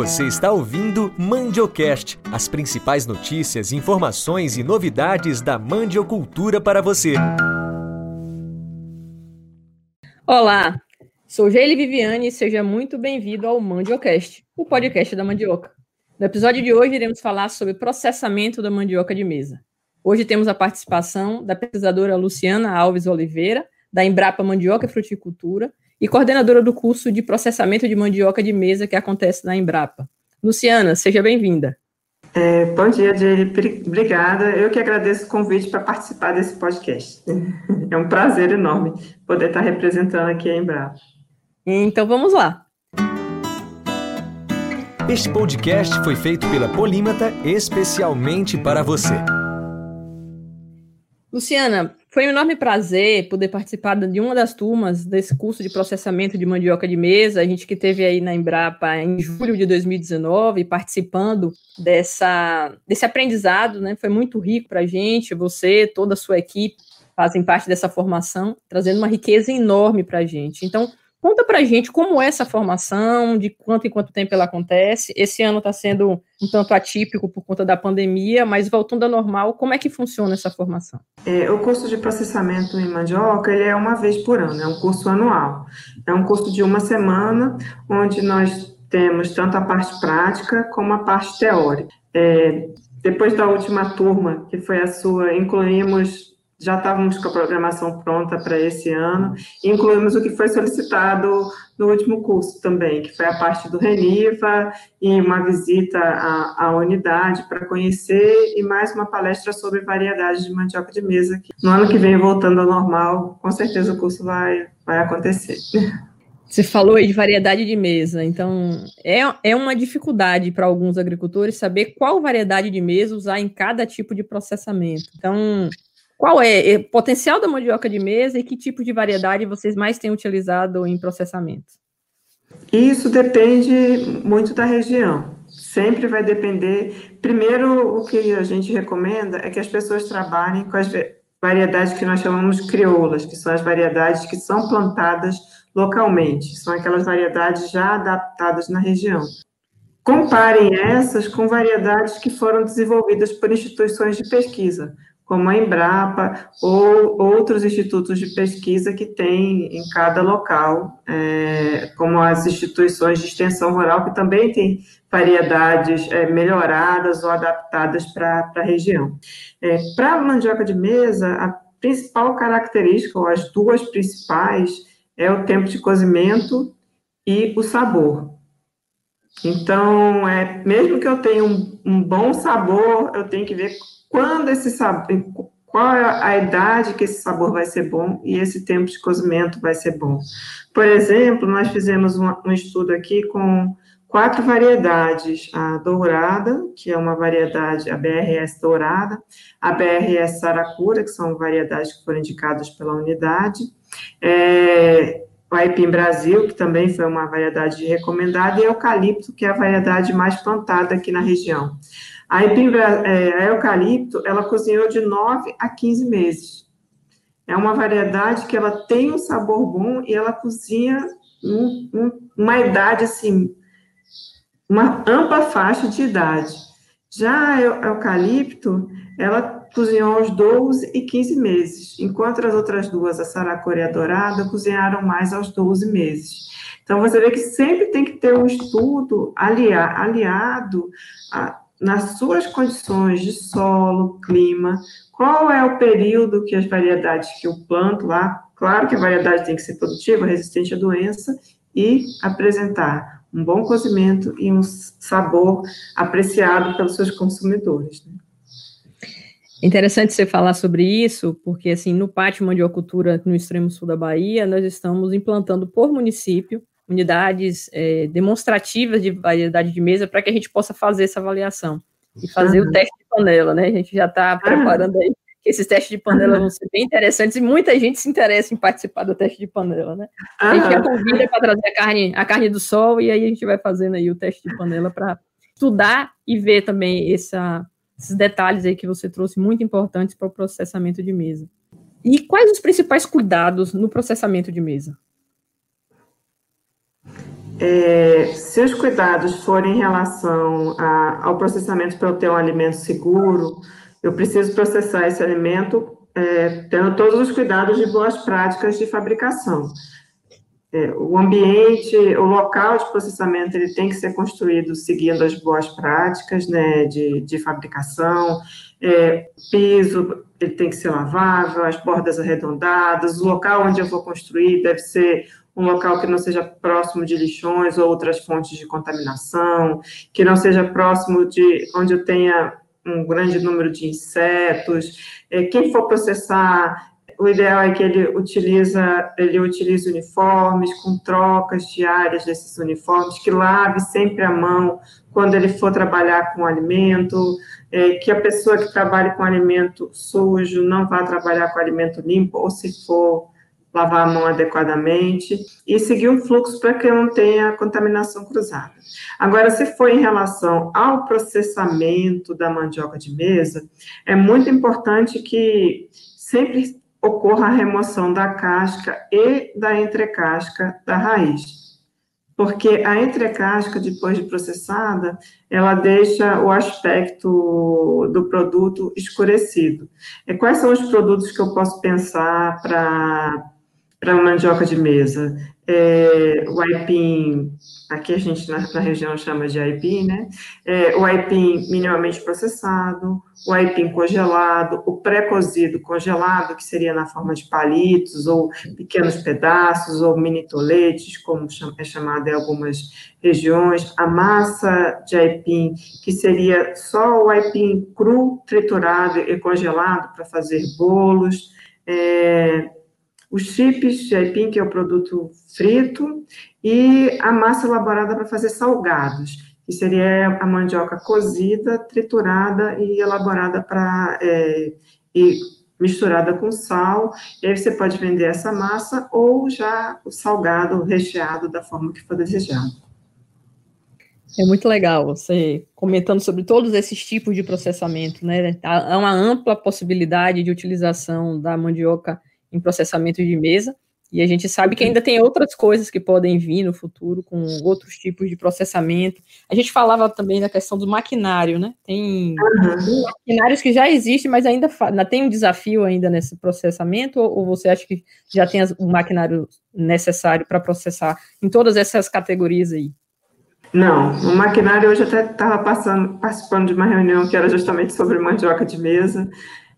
Você está ouvindo Mandiocast, as principais notícias, informações e novidades da mandiocultura para você. Olá, sou Geile Viviane e seja muito bem-vindo ao Mandiocast, o podcast da mandioca. No episódio de hoje iremos falar sobre processamento da mandioca de mesa. Hoje temos a participação da pesquisadora Luciana Alves Oliveira, da Embrapa Mandioca e Fruticultura, e coordenadora do curso de processamento de mandioca de mesa que acontece na Embrapa. Luciana, seja bem-vinda. É, bom dia, Jerry. Obrigada. Eu que agradeço o convite para participar desse podcast. É um prazer enorme poder estar representando aqui a Embrapa. Então vamos lá. Este podcast foi feito pela Polímata especialmente para você. Luciana, foi um enorme prazer poder participar de uma das turmas desse curso de processamento de mandioca de mesa. A gente que teve aí na Embrapa em julho de 2019, participando dessa, desse aprendizado, né? Foi muito rico para a gente. Você, toda a sua equipe fazem parte dessa formação, trazendo uma riqueza enorme para a gente. Então, Conta pra gente como é essa formação, de quanto em quanto tempo ela acontece. Esse ano está sendo um tanto atípico por conta da pandemia, mas voltando ao normal, como é que funciona essa formação? É, o curso de processamento em mandioca ele é uma vez por ano, é um curso anual. É um curso de uma semana, onde nós temos tanto a parte prática como a parte teórica. É, depois da última turma, que foi a sua, incluímos já estávamos com a programação pronta para esse ano, incluímos o que foi solicitado no último curso também, que foi a parte do Reniva e uma visita à, à unidade para conhecer e mais uma palestra sobre variedades de mandioca de mesa. Que no ano que vem, voltando ao normal, com certeza o curso vai, vai acontecer. Você falou aí de variedade de mesa, então é, é uma dificuldade para alguns agricultores saber qual variedade de mesa usar em cada tipo de processamento. Então, qual é o potencial da mandioca de mesa e que tipo de variedade vocês mais têm utilizado em processamento? Isso depende muito da região. Sempre vai depender. Primeiro, o que a gente recomenda é que as pessoas trabalhem com as variedades que nós chamamos crioulas, que são as variedades que são plantadas localmente, são aquelas variedades já adaptadas na região. Comparem essas com variedades que foram desenvolvidas por instituições de pesquisa, como a Embrapa ou outros institutos de pesquisa que tem em cada local, é, como as instituições de extensão rural, que também têm variedades é, melhoradas ou adaptadas para a região. É, para a mandioca de mesa, a principal característica, ou as duas principais, é o tempo de cozimento e o sabor. Então, é, mesmo que eu tenha um, um bom sabor, eu tenho que ver quando esse sabor, qual é a idade que esse sabor vai ser bom e esse tempo de cozimento vai ser bom. Por exemplo, nós fizemos um, um estudo aqui com quatro variedades: a dourada, que é uma variedade, a BRS dourada, a BRS saracura, que são variedades que foram indicadas pela unidade, é, o Aipim Brasil, que também foi uma variedade recomendada, e eucalipto, que é a variedade mais plantada aqui na região. A, é, a eucalipto, ela cozinhou de 9 a 15 meses. É uma variedade que ela tem um sabor bom e ela cozinha um, um, uma idade, assim, uma ampla faixa de idade. Já a eucalipto, ela cozinhou aos 12 e 15 meses, enquanto as outras duas, a saracura e a dourada, cozinharam mais aos 12 meses. Então, você vê que sempre tem que ter um estudo aliado a, nas suas condições de solo, clima, qual é o período que as variedades que eu planto lá, claro que a variedade tem que ser produtiva, resistente à doença, e apresentar um bom cozimento e um sabor apreciado pelos seus consumidores. Né? Interessante você falar sobre isso, porque assim, no pátio mandiocultura no extremo sul da Bahia, nós estamos implantando por município unidades é, demonstrativas de variedade de mesa para que a gente possa fazer essa avaliação e fazer uhum. o teste de panela, né? A gente já está preparando aí que esses testes de panela vão ser bem interessantes e muita gente se interessa em participar do teste de panela, né? A gente já convida para trazer a carne, a carne do sol e aí a gente vai fazendo aí o teste de panela para estudar e ver também essa, esses detalhes aí que você trouxe muito importantes para o processamento de mesa. E quais os principais cuidados no processamento de mesa? É, se os cuidados forem em relação a, ao processamento para eu ter um alimento seguro, eu preciso processar esse alimento é, tendo todos os cuidados de boas práticas de fabricação. É, o ambiente, o local de processamento, ele tem que ser construído seguindo as boas práticas, né, de, de fabricação, é, piso, ele tem que ser lavável, as bordas arredondadas, o local onde eu vou construir deve ser um local que não seja próximo de lixões ou outras fontes de contaminação, que não seja próximo de onde eu tenha um grande número de insetos. É, quem for processar, o ideal é que ele utiliza, ele utilize uniformes com trocas diárias desses uniformes, que lave sempre a mão quando ele for trabalhar com alimento, é, que a pessoa que trabalhe com alimento sujo não vá trabalhar com alimento limpo, ou se for lavar a mão adequadamente e seguir um fluxo para que não tenha contaminação cruzada. Agora, se for em relação ao processamento da mandioca de mesa, é muito importante que sempre ocorra a remoção da casca e da entrecasca da raiz. Porque a entrecasca, depois de processada, ela deixa o aspecto do produto escurecido. E quais são os produtos que eu posso pensar para para mandioca de mesa. É, o aipim, aqui a gente na, na, região chama de aipim, né? É, o aipim minimamente processado, o aipim congelado, o pré-cozido congelado, que seria na forma de palitos ou pequenos pedaços ou mini toletes, como é chamado em algumas regiões, a massa de aipim, que seria só o aipim cru, triturado e congelado para fazer bolos, é, os chips de aipim, que é o produto frito, e a massa elaborada para fazer salgados, que seria a mandioca cozida, triturada e elaborada para é, e misturada com sal. E aí você pode vender essa massa ou já o salgado recheado da forma que for desejado. É muito legal você comentando sobre todos esses tipos de processamento, né? Há uma ampla possibilidade de utilização da mandioca em processamento de mesa, e a gente sabe que ainda tem outras coisas que podem vir no futuro com outros tipos de processamento. A gente falava também da questão do maquinário, né? Tem, uhum. maquinários que já existem, mas ainda, tem um desafio ainda nesse processamento, ou, ou você acha que já tem o maquinário necessário para processar em todas essas categorias aí? Não, o maquinário hoje até estava participando de uma reunião que era justamente sobre mandioca de mesa,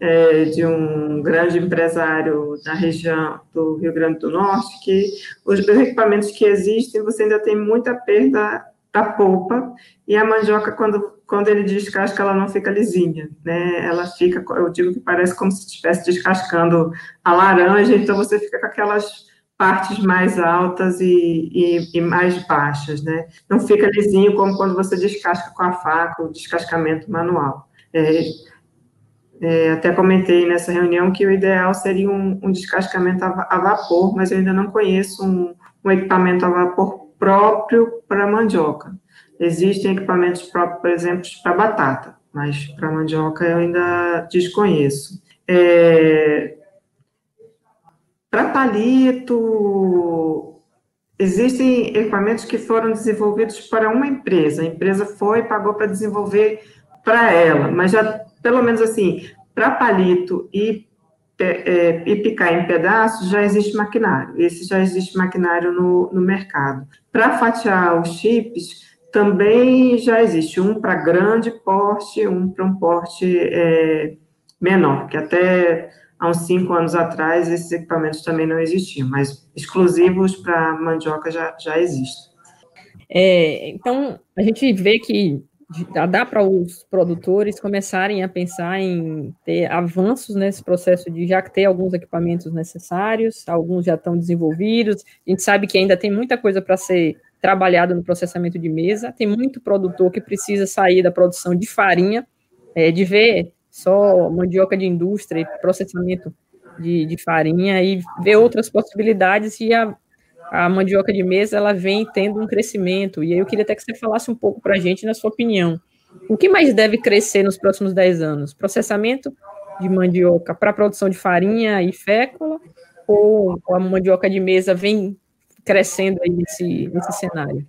é, de um grande empresário da região do Rio Grande do Norte, que os equipamentos que existem, você ainda tem muita perda da polpa, e a mandioca, quando, quando ele descasca, ela não fica lisinha, né? Ela fica, eu digo que parece como se estivesse descascando a laranja, então você fica com aquelas partes mais altas e, e, e, mais baixas, né? Não fica lisinho como quando você descasca com a faca, o descascamento manual. É, é, até comentei nessa reunião que o ideal seria um, um descascamento a, a, vapor, mas eu ainda não conheço um, um equipamento a vapor próprio para mandioca. Existem equipamentos próprios, por exemplo, para batata, mas para mandioca eu ainda desconheço. É, para palito, existem equipamentos que foram desenvolvidos para uma empresa. A empresa foi e pagou para desenvolver para ela, mas já pelo menos assim, para palito e, é, e picar em pedaços, já existe maquinário. Esse já existe maquinário no, no mercado. Para fatiar os chips, também já existe um para grande porte, um para um porte é, menor, que até há uns cinco anos atrás esses equipamentos também não existiam, mas exclusivos para mandioca já, já existem. É, então, a gente vê que dá para os produtores começarem a pensar em ter avanços nesse processo de já ter alguns equipamentos necessários, alguns já estão desenvolvidos. A gente sabe que ainda tem muita coisa para ser trabalhado no processamento de mesa, tem muito produtor que precisa sair da produção de farinha, é, de ver só mandioca de indústria e processamento de, de farinha e ver outras possibilidades e a, a mandioca de mesa ela vem tendo um crescimento. E aí eu queria até que você falasse um pouco para a gente, na sua opinião. O que mais deve crescer nos próximos 10 anos? Processamento de mandioca para produção de farinha e fécula? Ou a mandioca de mesa vem crescendo aí nesse, nesse cenário?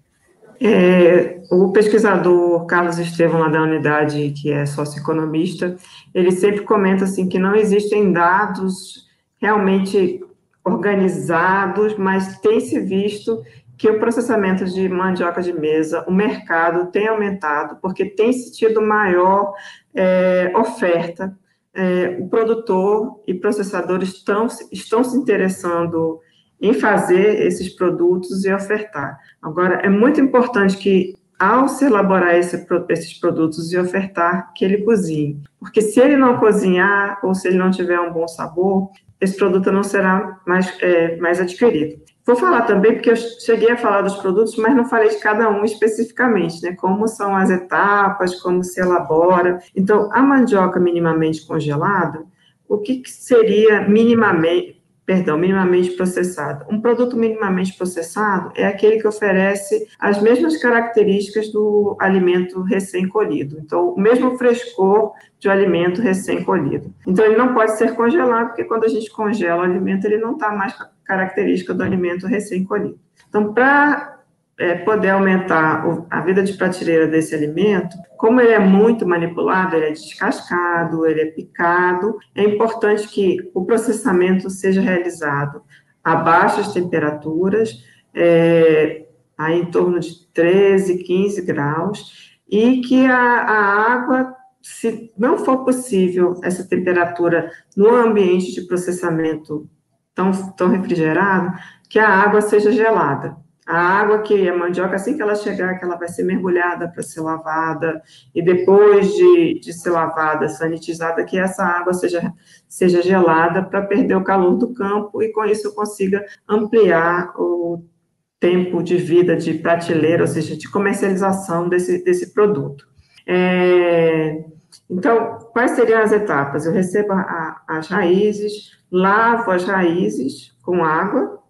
É, o pesquisador Carlos Estevam, lá da unidade, que é socioeconomista, ele sempre comenta assim que não existem dados realmente organizados, mas tem se visto que o processamento de mandioca de mesa, o mercado tem aumentado, porque tem tido maior é, oferta. É, o produtor e processador estão, estão se interessando em fazer esses produtos e ofertar. Agora, é muito importante que, ao se elaborar esse, esses produtos e ofertar, que ele cozinhe. Porque se ele não cozinhar, ou se ele não tiver um bom sabor, esse produto não será mais, é, mais adquirido. Vou falar também, porque eu cheguei a falar dos produtos, mas não falei de cada um especificamente, né? Como são as etapas, como se elabora. Então, a mandioca minimamente congelada, o que, que seria minimamente, perdão, minimamente processado. Um produto minimamente processado é aquele que oferece as mesmas características do alimento recém-colhido. Então, o mesmo frescor de um alimento recém-colhido. Então, ele não pode ser congelado, porque quando a gente congela o alimento, ele não está mais característica do alimento recém-colhido. Então, para é, poder aumentar a vida de prateleira desse alimento, como ele é muito manipulado, ele é descascado, ele é picado, é importante que o processamento seja realizado a baixas temperaturas, é, em torno de 13, 15 graus, e que a, a água, se não for possível essa temperatura no ambiente de processamento tão, tão refrigerado, que a água seja gelada. A água que a mandioca, assim que ela chegar, que ela vai ser mergulhada para ser lavada, e depois de, de ser lavada, sanitizada, que essa água seja, seja gelada para perder o calor do campo e com isso eu consiga ampliar o tempo de vida de prateleira, ou seja, de comercialização desse, desse produto. É, então, quais seriam as etapas? Eu recebo a, as raízes, lavo as raízes com água,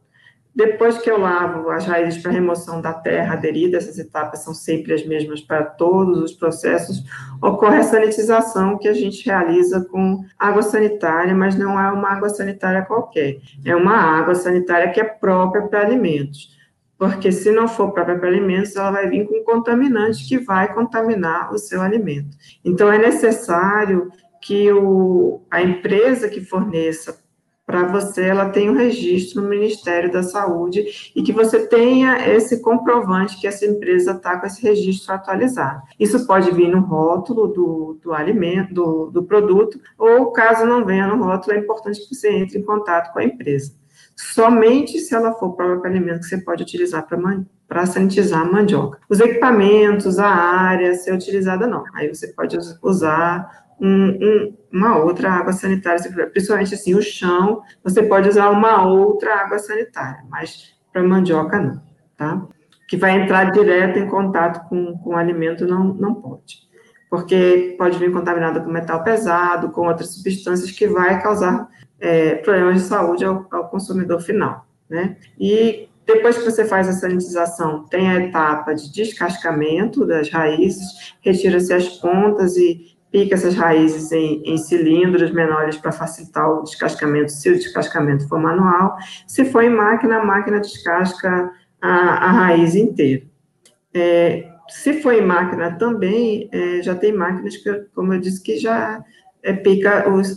depois que eu lavo as raízes para remoção da terra aderida, essas etapas são sempre as mesmas para todos os processos, ocorre a sanitização que a gente realiza com água sanitária, mas não é uma água sanitária qualquer, é uma água sanitária que é própria para alimentos. Porque se não for própria para alimentos, ela vai vir com contaminante que vai contaminar o seu alimento. Então, é necessário que o, a empresa que forneça para você, ela tem um registro no Ministério da Saúde e que você tenha esse comprovante que essa empresa está com esse registro atualizado. Isso pode vir no rótulo do, do alimento, do, do produto, ou caso não venha no rótulo, é importante que você entre em contato com a empresa. Somente se ela for próprio alimento que você pode utilizar para sanitizar a mandioca. Os equipamentos, a área, ser utilizada não. Aí você pode usar um, um, uma outra água sanitária, principalmente assim, o chão, você pode usar uma outra água sanitária, mas para mandioca não, tá? Que vai entrar direto em contato com, com o alimento, não, não pode. Porque pode vir contaminada com metal pesado, com outras substâncias que vai causar é, problemas de saúde ao, ao consumidor final, né? E depois que você faz a sanitização, tem a etapa de descascamento das raízes, retira-se as pontas e pica essas raízes em, em cilindros menores para facilitar o descascamento, se o descascamento for manual. Se for em máquina, a máquina descasca a, a raiz inteira. É, se for em máquina também, é, já tem máquinas que, como eu disse, que já é, pica os,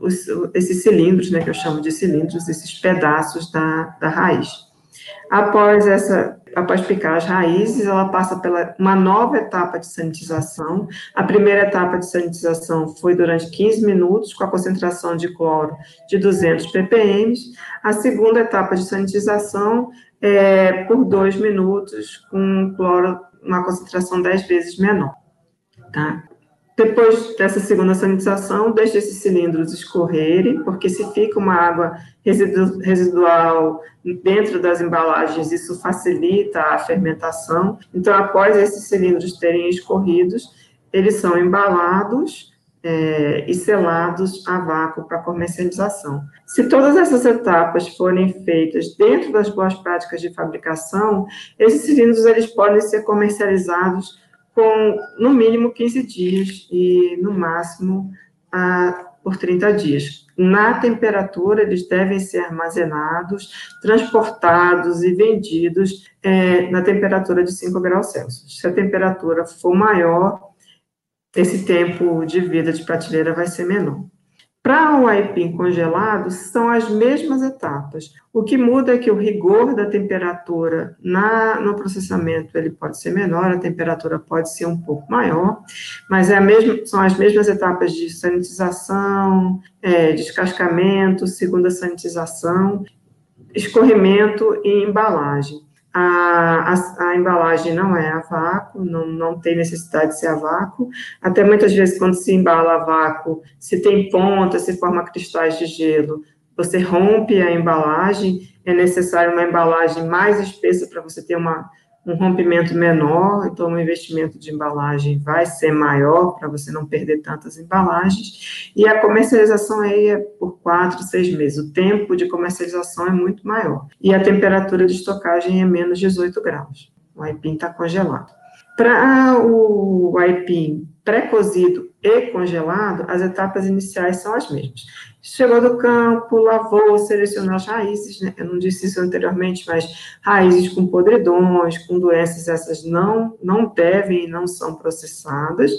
os, esses cilindros, né, que eu chamo de cilindros, esses pedaços da, da raiz. Após essa após picar as raízes, ela passa pela uma nova etapa de sanitização. A primeira etapa de sanitização foi durante 15 minutos, com a concentração de cloro de 200 ppm. A segunda etapa de sanitização é por 2 minutos, com cloro, uma concentração 10 vezes menor. Tá? Depois dessa segunda sanitização, deixe esses cilindros escorrerem, porque se fica uma água residual dentro das embalagens, isso facilita a fermentação. Então, após esses cilindros terem escorridos, eles são embalados é, e selados a vácuo para comercialização. Se todas essas etapas forem feitas dentro das boas práticas de fabricação, esses cilindros eles podem ser comercializados com no mínimo 15 dias e no máximo a por 30 dias. Na temperatura, eles devem ser armazenados, transportados e vendidos é, na temperatura de 5 graus Celsius. Se a temperatura for maior, esse tempo de vida de prateleira vai ser menor. Para o aipim congelado, são as mesmas etapas. O que muda é que o rigor da temperatura na, no processamento ele pode ser menor, a temperatura pode ser um pouco maior, mas é mesma, são as mesmas etapas de sanitização, é, descascamento, segunda sanitização, escorrimento e embalagem. A, a, a, embalagem não é a vácuo, não, não tem necessidade de ser a vácuo. Até muitas vezes, quando se embala a vácuo, se tem ponta, se forma cristais de gelo, você rompe a embalagem, é necessário uma embalagem mais espessa para você ter uma, um rompimento menor, então o investimento de embalagem vai ser maior para você não perder tantas embalagens, e a comercialização aí é por quatro, seis meses. O tempo de comercialização é muito maior. E a temperatura de estocagem é menos 18 graus. O aipim está congelado. Para o aipim pré-cozido e congelado, as etapas iniciais são as mesmas chegou do campo, lavou, selecionou as raízes, né? eu não disse isso anteriormente, mas raízes com podridões, com doenças, essas não, não devem e não são processadas,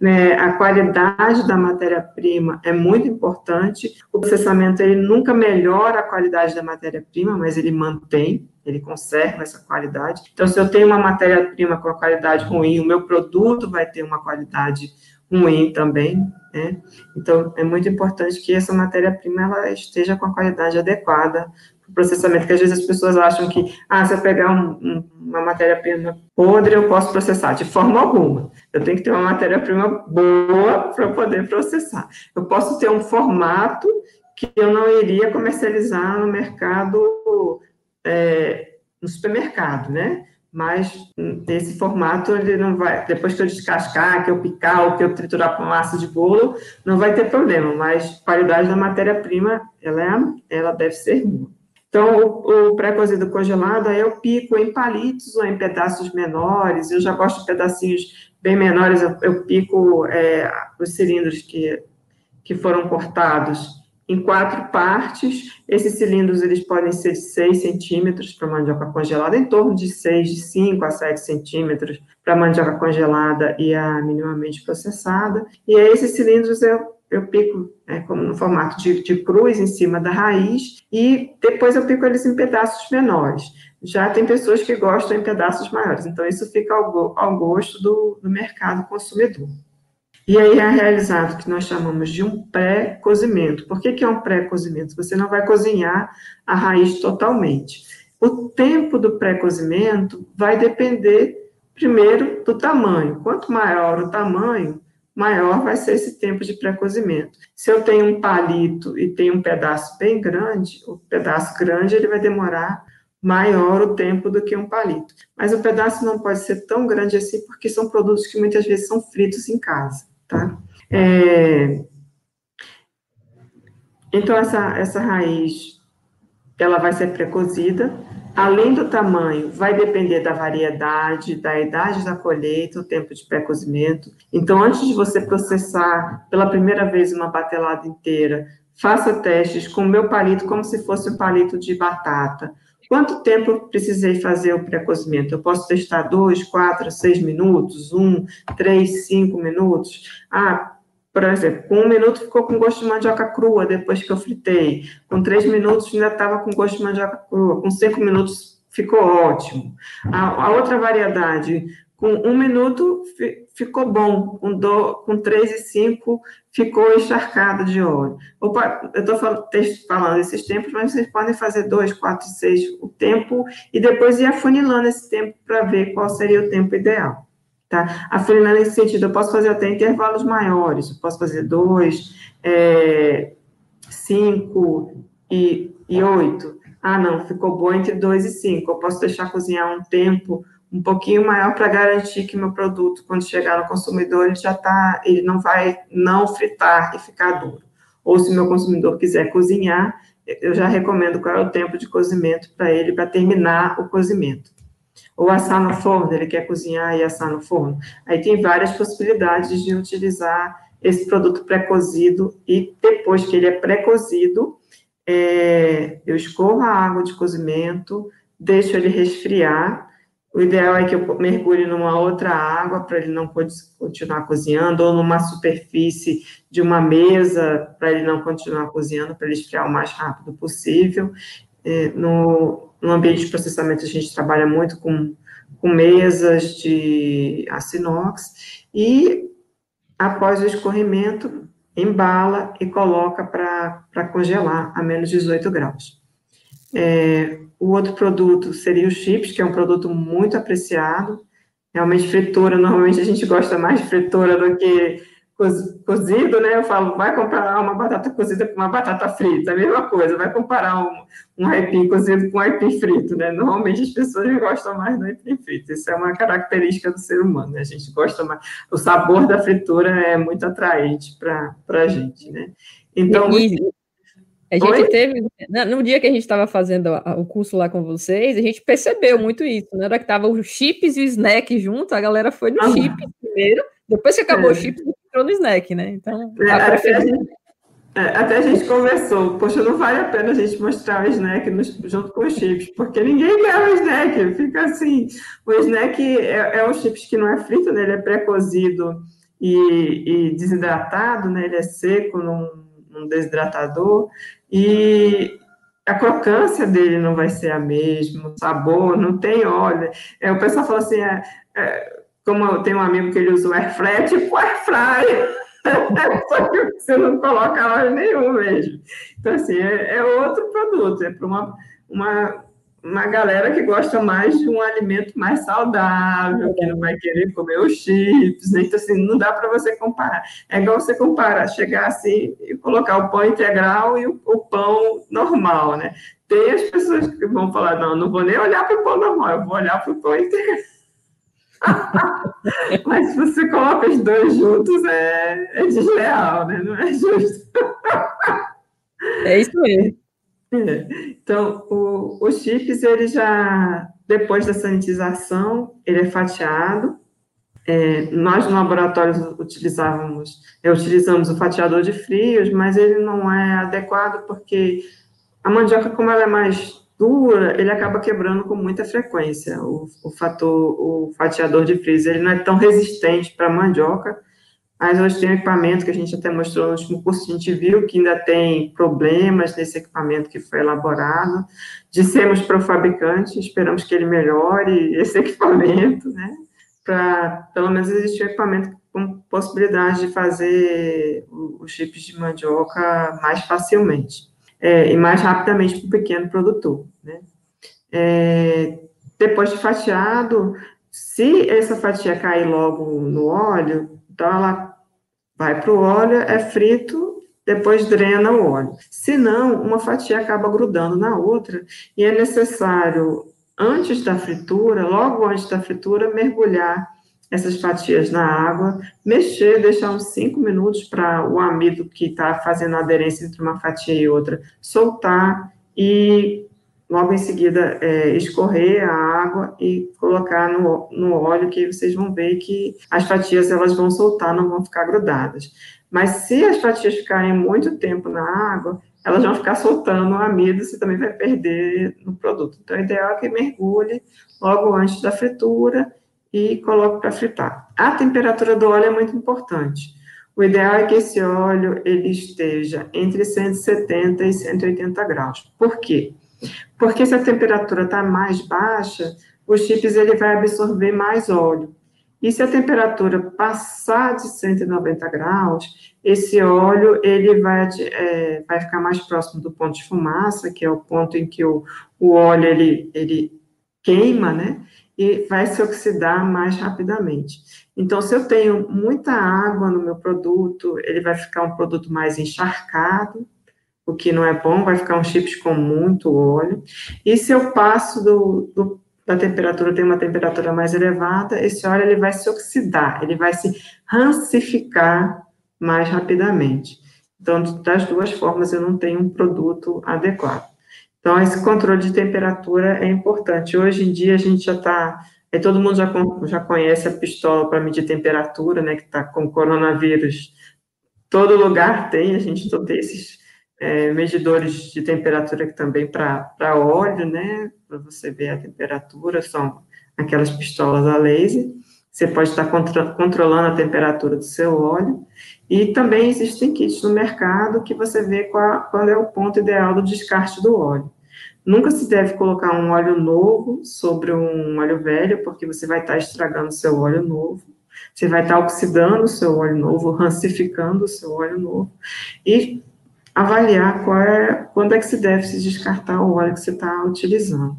né? a qualidade da matéria-prima é muito importante, o processamento, ele nunca melhora a qualidade da matéria-prima, mas ele mantém, ele conserva essa qualidade, então se eu tenho uma matéria-prima com a qualidade ruim, o meu produto vai ter uma qualidade ruim também, né? Então, é muito importante que essa matéria-prima ela esteja com a qualidade adequada para o processamento, porque às vezes as pessoas acham que, ah, se eu pegar um, um, uma matéria-prima podre, eu posso processar. De forma alguma. Eu tenho que ter uma matéria-prima boa para poder processar. Eu posso ter um formato que eu não iria comercializar no mercado, é, no supermercado, né? Mas nesse formato ele não vai, depois que eu descascar, que eu picar ou que eu triturar com massa de bolo, não vai ter problema, mas qualidade da matéria-prima, ela, é, ela deve ser boa. Então, o, o pré-cozido congelado, aí eu pico em palitos ou em pedaços menores, eu já gosto de pedacinhos bem menores, eu, eu pico é, os cilindros que, que foram cortados em quatro partes. Esses cilindros eles podem ser de 6 centímetros para mandioca congelada, em torno de 6, de 5 a 7 centímetros para mandioca congelada e a minimamente processada. E esses cilindros eu, eu pico é, como no formato de, de cruz em cima da raiz e depois eu pico eles em pedaços menores. Já tem pessoas que gostam em pedaços maiores, então isso fica ao, ao gosto do, do mercado consumidor. E aí é realizado o que nós chamamos de um pré-cozimento. Por que, que é um pré-cozimento? Você não vai cozinhar a raiz totalmente. O tempo do pré-cozimento vai depender, primeiro, do tamanho. Quanto maior o tamanho, maior vai ser esse tempo de pré-cozimento. Se eu tenho um palito e tenho um pedaço bem grande, o pedaço grande ele vai demorar maior o tempo do que um palito. Mas o pedaço não pode ser tão grande assim, porque são produtos que muitas vezes são fritos em casa tá? É, então, essa, essa raiz, ela vai ser precozida, além do tamanho, vai depender da variedade, da idade da colheita, o tempo de pré-cozimento. Então, antes de você processar pela primeira vez uma batelada inteira, faça testes com o meu palito como se fosse um palito de batata. Quanto tempo eu precisei fazer o pré-cozimento? Eu posso testar dois, quatro, seis minutos, um, três, cinco minutos? Ah, por exemplo, com um minuto ficou com gosto de mandioca crua depois que eu fritei. Com três minutos ainda estava com gosto de mandioca crua. Com cinco minutos ficou ótimo. A, a outra variedade, com um minuto ficou bom, com, do, com três e cinco ficou encharcado de óleo. Opa, eu estou falando, esses tempos, mas vocês podem fazer dois, quatro, seis o tempo e depois ir afunilando esse tempo para ver qual seria o tempo ideal. Tá? Afunilando nesse sentido, eu posso fazer até intervalos maiores, eu posso fazer dois, é, cinco e, e oito. Ah, não, ficou bom entre dois e cinco. Eu posso deixar cozinhar um tempo um pouquinho maior para garantir que meu produto, quando chegar no consumidor, ele já está, ele não vai não fritar e ficar duro. Ou se meu consumidor quiser cozinhar, eu já recomendo qual é o tempo de cozimento para ele, para terminar o cozimento. Ou assar no forno, ele quer cozinhar e assar no forno. Aí tem várias possibilidades de utilizar esse produto pré-cozido e depois que ele é pré-cozido, é, eu escorro a água de cozimento, deixo ele resfriar. O ideal é que eu mergulhe numa outra água para ele não continuar cozinhando, ou numa superfície de uma mesa para ele não continuar cozinhando, para ele esfriar o mais rápido possível. É, no, no ambiente de processamento, a gente trabalha muito com, com mesas de aço inox, e após o escorrimento, embala e coloca para congelar a menos 18 graus. É, o outro produto seria o chips, que é um produto muito apreciado. Realmente, fritura, normalmente a gente gosta mais de fritura do que cozido, né? Eu falo, vai comparar uma batata cozida com uma batata frita, a mesma coisa, vai comparar um, um aipim cozido com um aipim frito, né? Normalmente as pessoas gostam mais do aipim frito, isso é uma característica do ser humano, né? A gente gosta mais, o sabor da fritura é muito atraente para a gente, né? Então, e, a gente Oi? teve, né, no dia que a gente estava fazendo o curso lá com vocês, a gente percebeu muito isso, né? Na hora que tava os chips e o snack junto, a galera foi no ah. chip primeiro, depois que acabou é. o chip, entrou no snack, né? Então, é, a até, a gente, é, até, a gente, conversou, poxa, não vale a pena a gente mostrar o snack junto com os chips, porque ninguém quer o snack, fica assim, o snack é, é um chips que não é frito, né? Ele é pré-cozido e, e desidratado, né? Ele é seco num um desidratador, e a crocância dele não vai ser a mesma, o sabor, não tem óleo. É, o pessoal fala assim, é, é, como eu tenho um amigo que ele usa o air fry, é tipo air fry. Só que você não coloca óleo nenhum mesmo. Então, assim, é, é outro produto, é para uma, uma uma galera que gosta mais de um alimento mais saudável, que não vai querer comer os chips, né? então assim, não dá para você comparar. É igual você comparar, chegar assim e colocar o pão integral e o, o pão normal, né? Tem as pessoas que vão falar, não, não vou nem olhar para o pão normal, eu vou olhar para o pão integral. Mas se você coloca os dois juntos, é, é desleal, né? Não é justo. É isso mesmo. Então, o, o chips, ele já, depois da sanitização, ele é fatiado. É, nós, no laboratório, utilizávamos, é, utilizamos o fatiador de frios, mas ele não é adequado porque a mandioca, como ela é mais dura, ele acaba quebrando com muita frequência. O, o, fator, o fatiador de frios, ele não é tão resistente para a mandioca, mas hoje tem um equipamento que a gente até mostrou no último curso, a gente viu que ainda tem problemas nesse equipamento que foi elaborado. Dissemos para o fabricante, esperamos que ele melhore esse equipamento, né? Para, pelo menos, existir um equipamento com possibilidade de fazer os chips de mandioca mais facilmente é, e mais rapidamente para o pequeno produtor, né? É, depois de fatiado, se essa fatia cair logo no óleo, então ela vai para o óleo, é frito, depois drena o óleo. Se não, uma fatia acaba grudando na outra e é necessário, antes da fritura, logo antes da fritura, mergulhar essas fatias na água, mexer, deixar uns 5 minutos para o amido que está fazendo a aderência entre uma fatia e outra soltar e logo em seguida é, escorrer a água e colocar no, no óleo, que vocês vão ver que as fatias elas vão soltar, não vão ficar grudadas. Mas se as fatias ficarem muito tempo na água, elas vão ficar soltando o amido, você também vai perder no produto. Então, o ideal é que mergulhe logo antes da fritura e coloque para fritar. A temperatura do óleo é muito importante. O ideal é que esse óleo ele esteja entre 170 e 180 graus. Por quê? Porque se a temperatura está mais baixa, o chips ele vai absorver mais óleo. E se a temperatura passar de 190 graus, esse óleo ele vai, é, vai ficar mais próximo do ponto de fumaça, que é o ponto em que o, o óleo ele, ele queima, né? E vai se oxidar mais rapidamente. Então, se eu tenho muita água no meu produto, ele vai ficar um produto mais encharcado, o que não é bom, vai ficar um chips com muito óleo. E se eu passo do, do, da temperatura, tem uma temperatura mais elevada, esse óleo ele vai se oxidar, ele vai se rancificar mais rapidamente. Então, das duas formas, eu não tenho um produto adequado. Então, esse controle de temperatura é importante. Hoje em dia, a gente já está. É, todo mundo já, já conhece a pistola para medir temperatura, né, que está com coronavírus todo lugar tem, a gente tem esses é, medidores de temperatura também para óleo, né? Para você ver a temperatura, são aquelas pistolas a laser. Você pode estar contra, controlando a temperatura do seu óleo. E também existem kits no mercado que você vê qual, qual é o ponto ideal do descarte do óleo. Nunca se deve colocar um óleo novo sobre um óleo velho, porque você vai estar estragando seu óleo novo. Você vai estar oxidando o seu óleo novo, rancificando o seu óleo novo. E avaliar qual é, quando é que se deve se descartar o óleo que você está utilizando.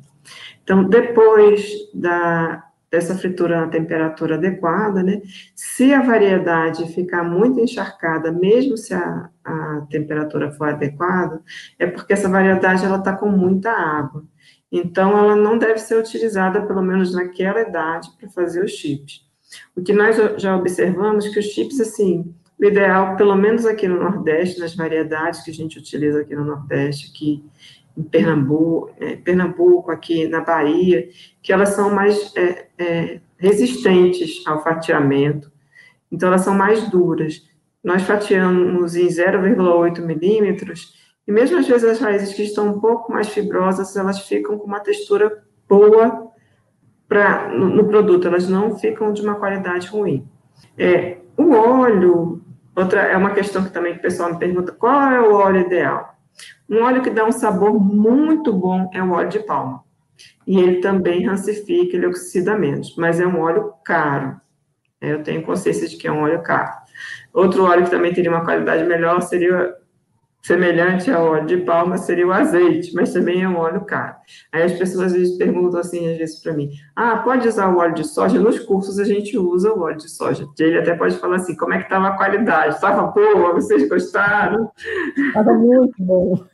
Então, depois da, dessa fritura na temperatura adequada, né, se a variedade ficar muito encharcada, mesmo se a, a temperatura for adequada, é porque essa variedade ela está com muita água. Então, ela não deve ser utilizada, pelo menos naquela idade, para fazer os chips. O que nós já observamos é que os chips, assim, o ideal, pelo menos aqui no Nordeste, nas variedades que a gente utiliza aqui no Nordeste, aqui em Pernambuco, é, Pernambuco aqui na Bahia, que elas são mais é, é, resistentes ao fatiamento, então elas são mais duras. Nós fatiamos em 0,8 milímetros, e mesmo às vezes as raízes que estão um pouco mais fibrosas, elas ficam com uma textura boa pra, no, no produto, elas não ficam de uma qualidade ruim. É, o óleo, outra é uma questão que também o pessoal me pergunta, qual é o óleo ideal? Um óleo que dá um sabor muito bom é o óleo de palma. E ele também rancifica, ele oxida menos, mas é um óleo caro. Eu tenho consciência de que é um óleo caro. Outro óleo que também teria uma qualidade melhor seria semelhante ao óleo de palma seria o azeite, mas também é um óleo caro. Aí as pessoas às vezes perguntam assim, às vezes para mim, ah, pode usar o óleo de soja? Nos cursos a gente usa o óleo de soja. Ele até pode falar assim, como é que estava a qualidade? Estava boa? Vocês gostaram? Estava muito bom.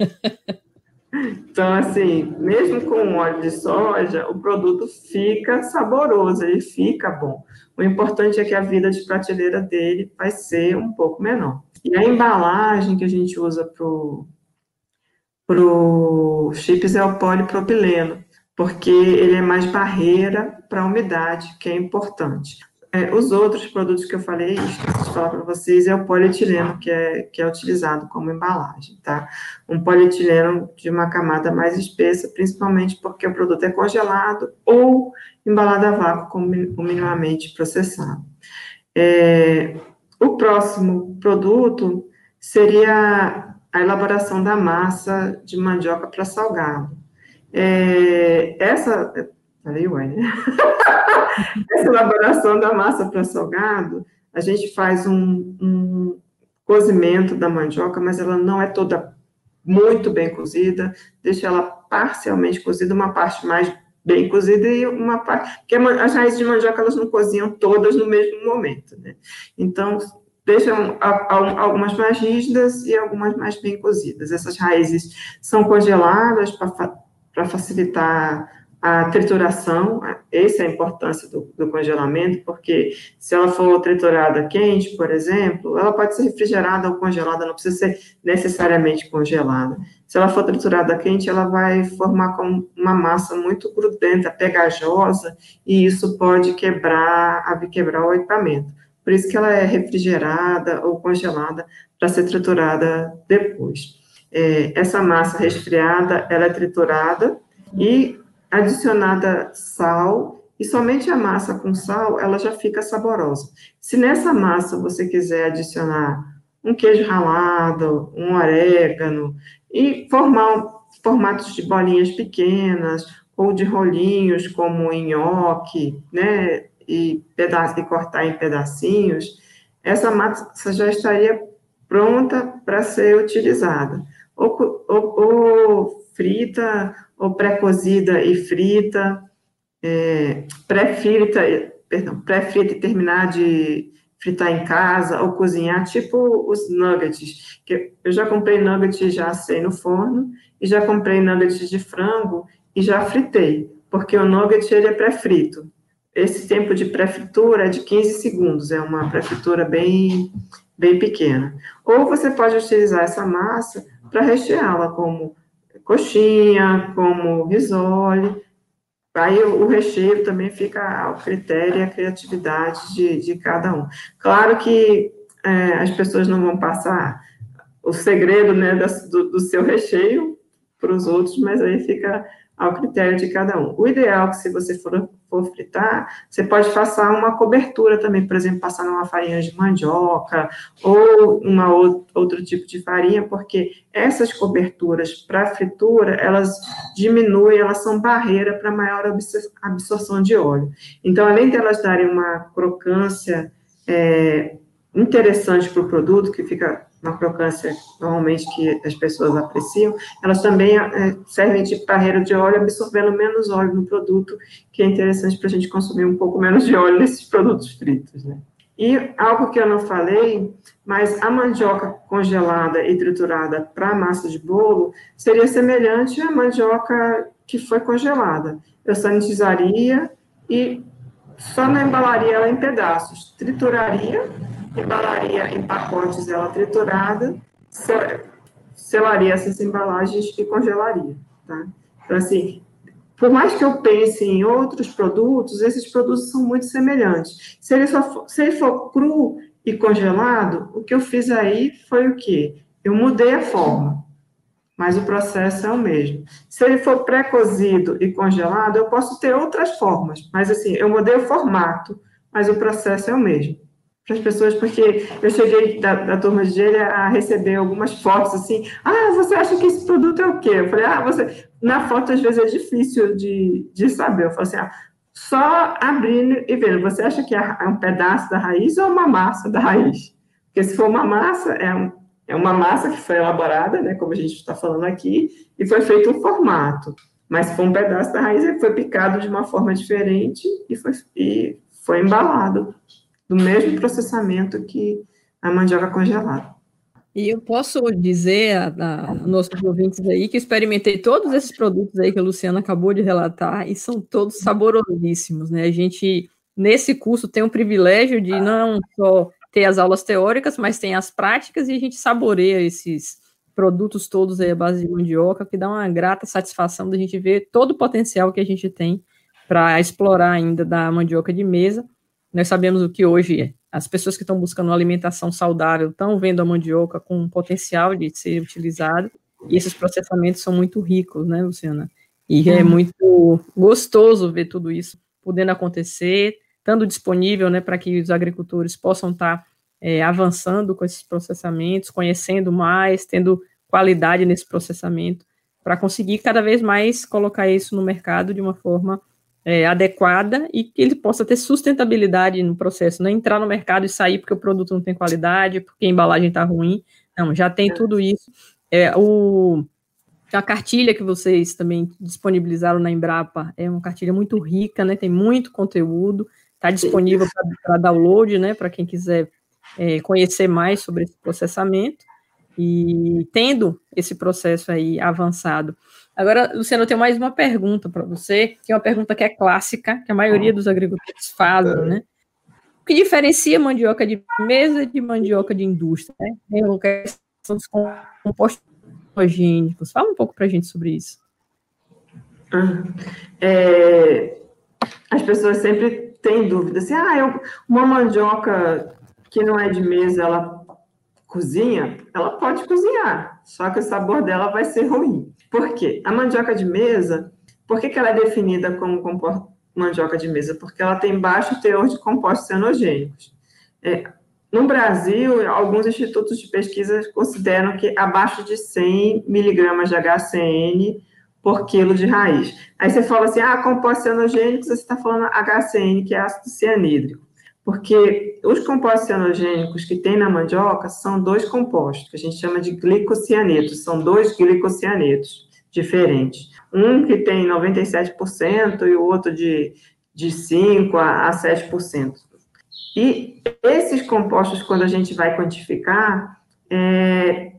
Então, assim, mesmo com óleo de soja, o produto fica saboroso, ele fica bom. O importante é que a vida de prateleira dele vai ser um pouco menor. E a embalagem que a gente usa para o chips é o polipropileno, porque ele é mais barreira para a umidade, que é importante. É, os outros produtos que eu falei, esqueci de falar para vocês, é o polietileno, que é, que é utilizado como embalagem, tá? Um polietileno de uma camada mais espessa, principalmente porque o produto é congelado ou embalado a vácuo, como minimamente processado. É, o próximo produto seria a elaboração da massa de mandioca para salgado. É, essa, falei, ué, né? essa elaboração da massa para salgado, a gente faz um, um cozimento da mandioca, mas ela não é toda muito bem cozida, deixa ela parcialmente cozida, uma parte mais bem cozida e uma parte. Porque as raízes de mandioca elas não cozinham todas no mesmo momento, né? Então, deixam algumas mais rígidas e algumas mais bem cozidas. Essas raízes são congeladas para facilitar a trituração, essa é a importância do, do, congelamento, porque se ela for triturada quente, por exemplo, ela pode ser refrigerada ou congelada, não precisa ser necessariamente congelada. Se ela for triturada quente, ela vai formar uma massa muito grudenta, pegajosa, e isso pode quebrar, quebrar o equipamento. Por isso que ela é refrigerada ou congelada para ser triturada depois. É, essa massa resfriada, ela é triturada e adicionada sal, e somente a massa com sal, ela já fica saborosa. Se nessa massa você quiser adicionar um queijo ralado, um orégano, e formar formatos de bolinhas pequenas, ou de rolinhos, como nhoque, né, e, pedaço, e cortar em pedacinhos, essa massa já estaria pronta para ser utilizada. Ou, ou, ou frita ou pré-cozida e frita, é, pré-frita, perdão, pré-frita e terminar de fritar em casa ou cozinhar, tipo os nuggets, que eu já comprei nuggets já assei no forno e já comprei nuggets de frango e já fritei, porque o nugget ele é pré-frito. Esse tempo de pré-fritura é de 15 segundos, é uma pré-fritura bem, bem pequena. Ou você pode utilizar essa massa para recheá-la como coxinha, como risole. Aí o, recheio também fica ao critério e à criatividade de, de cada um. Claro que é, as pessoas não vão passar o segredo né, do, do seu recheio para os outros, mas aí fica ao critério de cada um. O ideal é que se você for, for fritar, você pode passar uma cobertura também, por exemplo, passar numa farinha de mandioca ou uma ou, outro tipo de farinha, porque essas coberturas para fritura, elas diminuem, elas são barreira para maior absorção de óleo. Então, além de elas darem uma crocância é, interessante para o produto, que fica uma crocância normalmente que as pessoas apreciam, elas também é, servem de barreira de óleo, absorvendo menos óleo no produto, que é interessante para a gente consumir um pouco menos de óleo nesses produtos fritos, né? E algo que eu não falei, mas a mandioca congelada e triturada para massa de bolo seria semelhante à mandioca que foi congelada. Eu sanitizaria e só não embalaria ela em pedaços, trituraria embalaria em pacotes ela triturada, selaria essas embalagens e congelaria, tá? Então, assim, por mais que eu pense em outros produtos, esses produtos são muito semelhantes. Se ele, for, se ele for cru e congelado, o que eu fiz aí foi o quê? Eu mudei a forma, mas o processo é o mesmo. Se ele for pré-cozido e congelado, eu posso ter outras formas, mas assim, eu mudei o formato, mas o processo é o mesmo para as pessoas, porque eu cheguei da, da turma de gênero a receber algumas fotos assim, ah, você acha que esse produto é o quê? Eu falei, ah, você... Na foto, às vezes, é difícil de, de saber. Eu falei assim, ah, só abrindo e vendo, você acha que é um pedaço da raiz ou uma massa da raiz? Porque se for uma massa, é, um, é uma massa que foi elaborada, né, como a gente está falando aqui, e foi feito um formato. Mas se for um pedaço da raiz, ele foi picado de uma forma diferente e foi, e foi embalado do mesmo processamento que a mandioca congelada. E eu posso dizer a, a, nossos ouvintes aí que experimentei todos esses produtos aí que a Luciana acabou de relatar e são todos saborosíssimos, né? A gente, nesse curso, tem o privilégio de não só ter as aulas teóricas, mas tem as práticas e a gente saboreia esses produtos todos aí à base de mandioca, que dá uma grata satisfação da gente ver todo o potencial que a gente tem para explorar ainda da mandioca de mesa nós sabemos o que hoje as pessoas que estão buscando uma alimentação saudável estão vendo a mandioca com um potencial de ser utilizado, e esses processamentos são muito ricos, né, Luciana? E é uhum. muito gostoso ver tudo isso podendo acontecer, estando disponível, né, para que os agricultores possam estar tá, é, avançando com esses processamentos, conhecendo mais, tendo qualidade nesse processamento, para conseguir cada vez mais colocar isso no mercado de uma forma é, adequada e que ele possa ter sustentabilidade no processo, não entrar no mercado e sair porque o produto não tem qualidade, porque a embalagem está ruim. Não, já tem tudo isso. É, o, a cartilha que vocês também disponibilizaram na Embrapa é uma cartilha muito rica, né? Tem muito conteúdo, está disponível para download, né? Para quem quiser é, conhecer mais sobre esse processamento. E tendo esse processo aí avançado, Agora, Luciano, eu tenho mais uma pergunta para você, que é uma pergunta que é clássica, que a maioria dos agricultores fazem, é. né? O que diferencia mandioca de mesa de mandioca de indústria? Né? Tem questão dos compostos orgânicos. Fala um pouco para a gente sobre isso. Ah, é, as pessoas sempre têm dúvida assim, ah, eu, uma mandioca que não é de mesa, ela cozinha? Ela pode cozinhar, só que o sabor dela vai ser ruim. Por quê? A mandioca de mesa, por que, que ela é definida como mandioca de mesa? Porque ela tem baixo teor de compostos cianogênicos. É, no Brasil, alguns institutos de pesquisa consideram que abaixo de 100 miligramas de HCN por quilo de raiz. Aí você fala assim, ah, compostos cianogênicos, você está falando HCN, que é ácido cianídrico. Porque os compostos cianogênicos que tem na mandioca são dois compostos, que a gente chama de glicocianetos, são dois glicocianetos diferentes. Um que tem 97% e o outro de, de 5% a, a 7%. E esses compostos, quando a gente vai quantificar, é,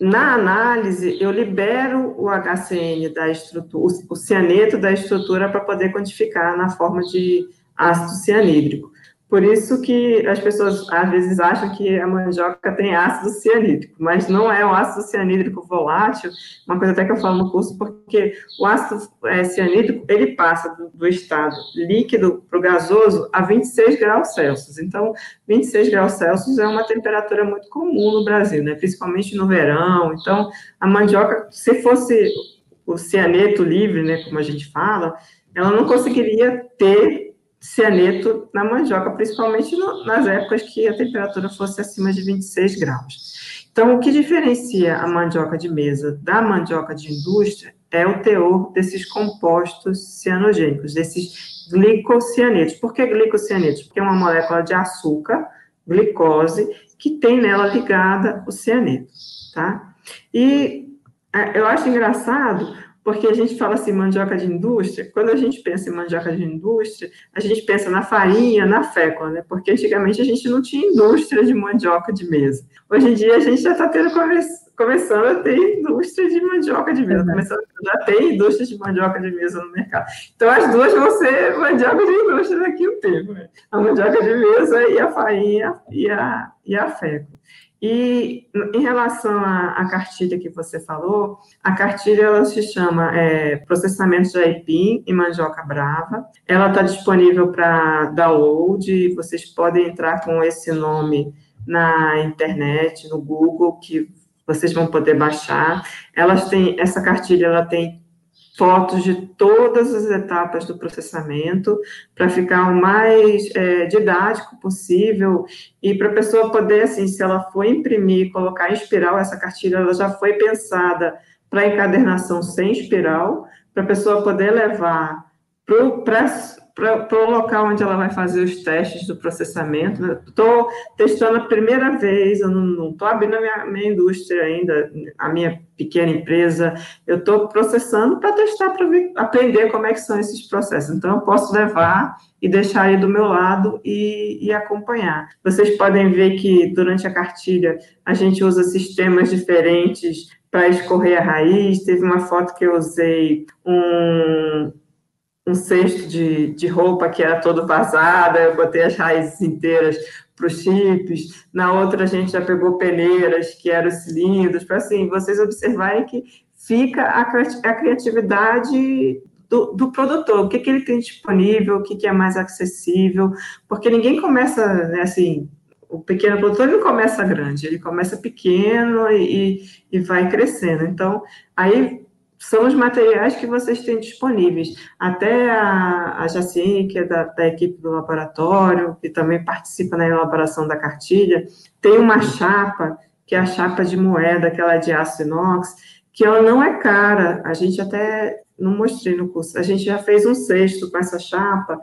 na análise, eu libero o HCN da estrutura, o cianeto da estrutura para poder quantificar na forma de ácido cianídrico. Por isso que as pessoas às vezes acham que a mandioca tem ácido cianídrico, mas não é um ácido cianídrico volátil, uma coisa até que eu falo no curso, porque o ácido é, cianídrico, ele passa do, do estado líquido para o gasoso a 26 graus Celsius. Então, 26 graus Celsius é uma temperatura muito comum no Brasil, né? principalmente no verão. Então, a mandioca, se fosse o cianeto livre, né, como a gente fala, ela não conseguiria ter cianeto na mandioca, principalmente no, nas épocas que a temperatura fosse acima de 26 graus. Então, o que diferencia a mandioca de mesa da mandioca de indústria é o teor desses compostos cianogênicos, desses glicocianetos. Por que glicocianetos? Porque é uma molécula de açúcar, glicose, que tem nela ligada o cianeto, tá? E é, eu acho engraçado porque a gente fala assim, mandioca de indústria, quando a gente pensa em mandioca de indústria, a gente pensa na farinha, na fécula, né? Porque antigamente a gente não tinha indústria de mandioca de mesa. Hoje em dia a gente já está tendo come começando a ter indústria de mandioca de mesa, começando, já tem indústria de mandioca de mesa no mercado. Então as duas vão ser mandioca de indústria daqui a um tempo, né? A mandioca de mesa e a farinha e a, e a fécula. E em relação à, à, cartilha que você falou, a cartilha ela se chama é, Processamento de Aipim e Mandioca Brava. Ela está disponível para download, vocês podem entrar com esse nome na internet, no Google, que vocês vão poder baixar. Elas têm, essa cartilha ela tem fotos de todas as etapas do processamento, para ficar o mais é, didático possível e para a pessoa poder, assim, se ela for imprimir, colocar em espiral, essa cartilha ela já foi pensada para encadernação sem espiral, para a pessoa poder levar para para o local onde ela vai fazer os testes do processamento. Estou testando a primeira vez, eu não estou abrindo a minha, minha, indústria ainda, a minha pequena empresa, eu estou processando para testar, para aprender como é que são esses processos. Então, eu posso levar e deixar aí do meu lado e, e acompanhar. Vocês podem ver que durante a cartilha a gente usa sistemas diferentes para escorrer a raiz. Teve uma foto que eu usei um, um cesto de, de roupa que era todo vazada, eu botei as raízes inteiras para os chips, na outra a gente já pegou peneiras, que eram cilindros, para assim, vocês observarem que fica a, a criatividade do, do, produtor, o que, que ele tem disponível, o que, que é mais acessível, porque ninguém começa, né, assim, o pequeno produtor não começa grande, ele começa pequeno e, e vai crescendo. Então, aí são os materiais que vocês têm disponíveis. Até a, a Jacine, que é da, da, equipe do laboratório, que também participa na elaboração da cartilha, tem uma chapa, que é a chapa de moeda, aquela de aço inox, que ela não é cara. A gente até não mostrei no curso. A gente já fez um cesto com essa chapa,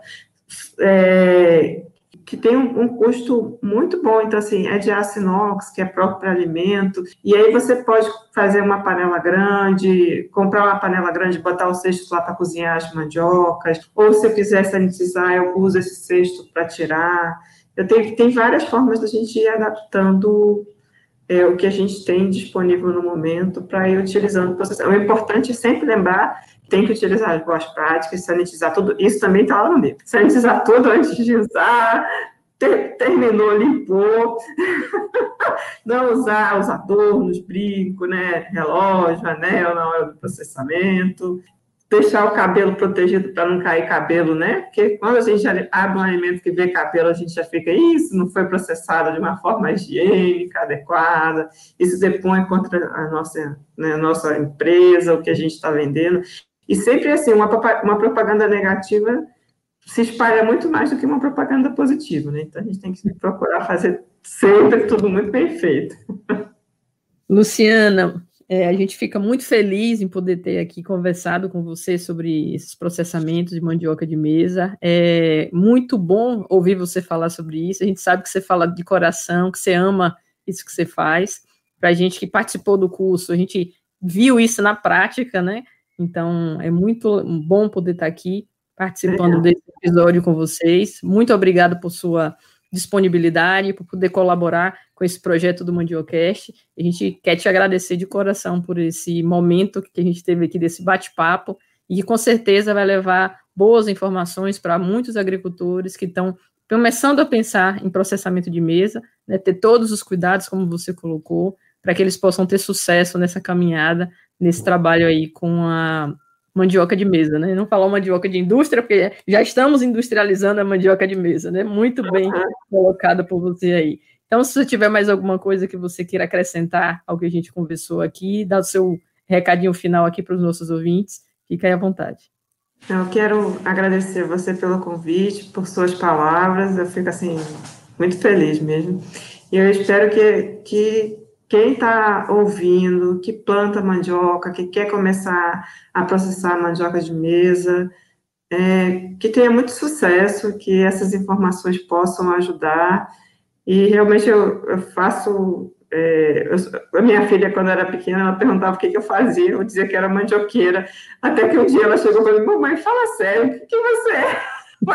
é, que tem um, um, custo muito bom. Então, assim, é de aço inox, que é próprio para alimento. E aí você pode fazer uma panela grande, comprar uma panela grande, botar o cesto lá para cozinhar as mandiocas. Ou se eu quiser sanitizar, eu uso esse cesto para tirar. Eu tenho, tem várias formas da gente ir adaptando é, o que a gente tem disponível no momento para ir utilizando o processo. O importante é sempre lembrar tem que utilizar as boas práticas, sanitizar tudo. Isso também está lá no livro. Sanitizar tudo antes de usar, ter, terminou, limpou. Não usar os adornos, brinco, né, relógio, anel na hora do processamento deixar o cabelo protegido para não cair cabelo, né? Porque quando a gente abre um alimento que vê cabelo, a gente já fica, isso não foi processado de uma forma higiênica, adequada, isso depõe contra a nossa, né, nossa empresa, o que a gente está vendendo. E sempre assim, uma, uma propaganda negativa se espalha muito mais do que uma propaganda positiva, né? Então a gente tem que procurar fazer sempre tudo muito bem feito. Luciana, é, a gente fica muito feliz em poder ter aqui conversado com você sobre esses processamentos de mandioca de mesa. É muito bom ouvir você falar sobre isso. A gente sabe que você fala de coração, que você ama isso que você faz. Para a gente que participou do curso, a gente viu isso na prática, né? Então, é muito bom poder estar aqui participando desse episódio com vocês. Muito obrigado por sua disponibilidade, por poder colaborar com esse projeto do Mandiocast. A gente quer te agradecer de coração por esse momento que a gente teve aqui desse bate-papo e que com certeza vai levar boas informações para muitos agricultores que estão começando a pensar em processamento de mesa, né, ter todos os cuidados, como você colocou, para que eles possam ter sucesso nessa caminhada, nesse trabalho aí com a mandioca de mesa, né? Não falar mandioca de indústria, porque já estamos industrializando a mandioca de mesa, né? Muito bem colocada por você aí. Então, se você tiver mais alguma coisa que você queira acrescentar ao que a gente conversou aqui, dá o seu recadinho final aqui para os nossos ouvintes, fica aí à vontade. Eu quero agradecer você pelo convite, por suas palavras, eu fico assim, muito feliz mesmo. E eu espero que, que quem está ouvindo, que planta mandioca, que quer começar a processar mandioca de mesa, é, que tenha muito sucesso, que essas informações possam ajudar. E realmente eu, eu faço. É, eu, a minha filha, quando era pequena, ela perguntava o que, que, eu fazia, eu dizia que era mandioqueira, até que um dia ela chegou e falou: Mamãe, fala sério, o que, que você é?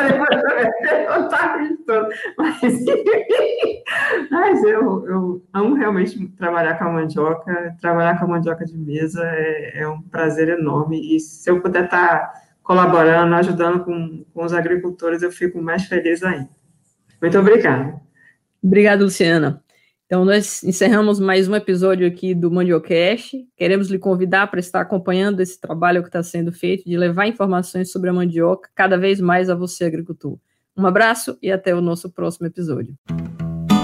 Mas, mas eu, eu amo realmente trabalhar com a mandioca. Trabalhar com a mandioca de mesa é, é um prazer enorme. E se eu puder estar tá colaborando, ajudando com, com os agricultores, eu fico mais feliz ainda. Muito obrigada. Obrigada, Luciana. Então, nós encerramos mais um episódio aqui do Mandiocast. Queremos lhe convidar para estar acompanhando esse trabalho que está sendo feito de levar informações sobre a mandioca cada vez mais a você, agricultor. Um abraço e até o nosso próximo episódio.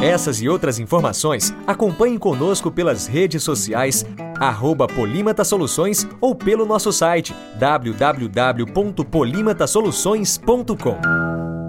Essas e outras informações acompanhem conosco pelas redes sociais, arroba Polímata Soluções ou pelo nosso site www.polimatasoluções.com.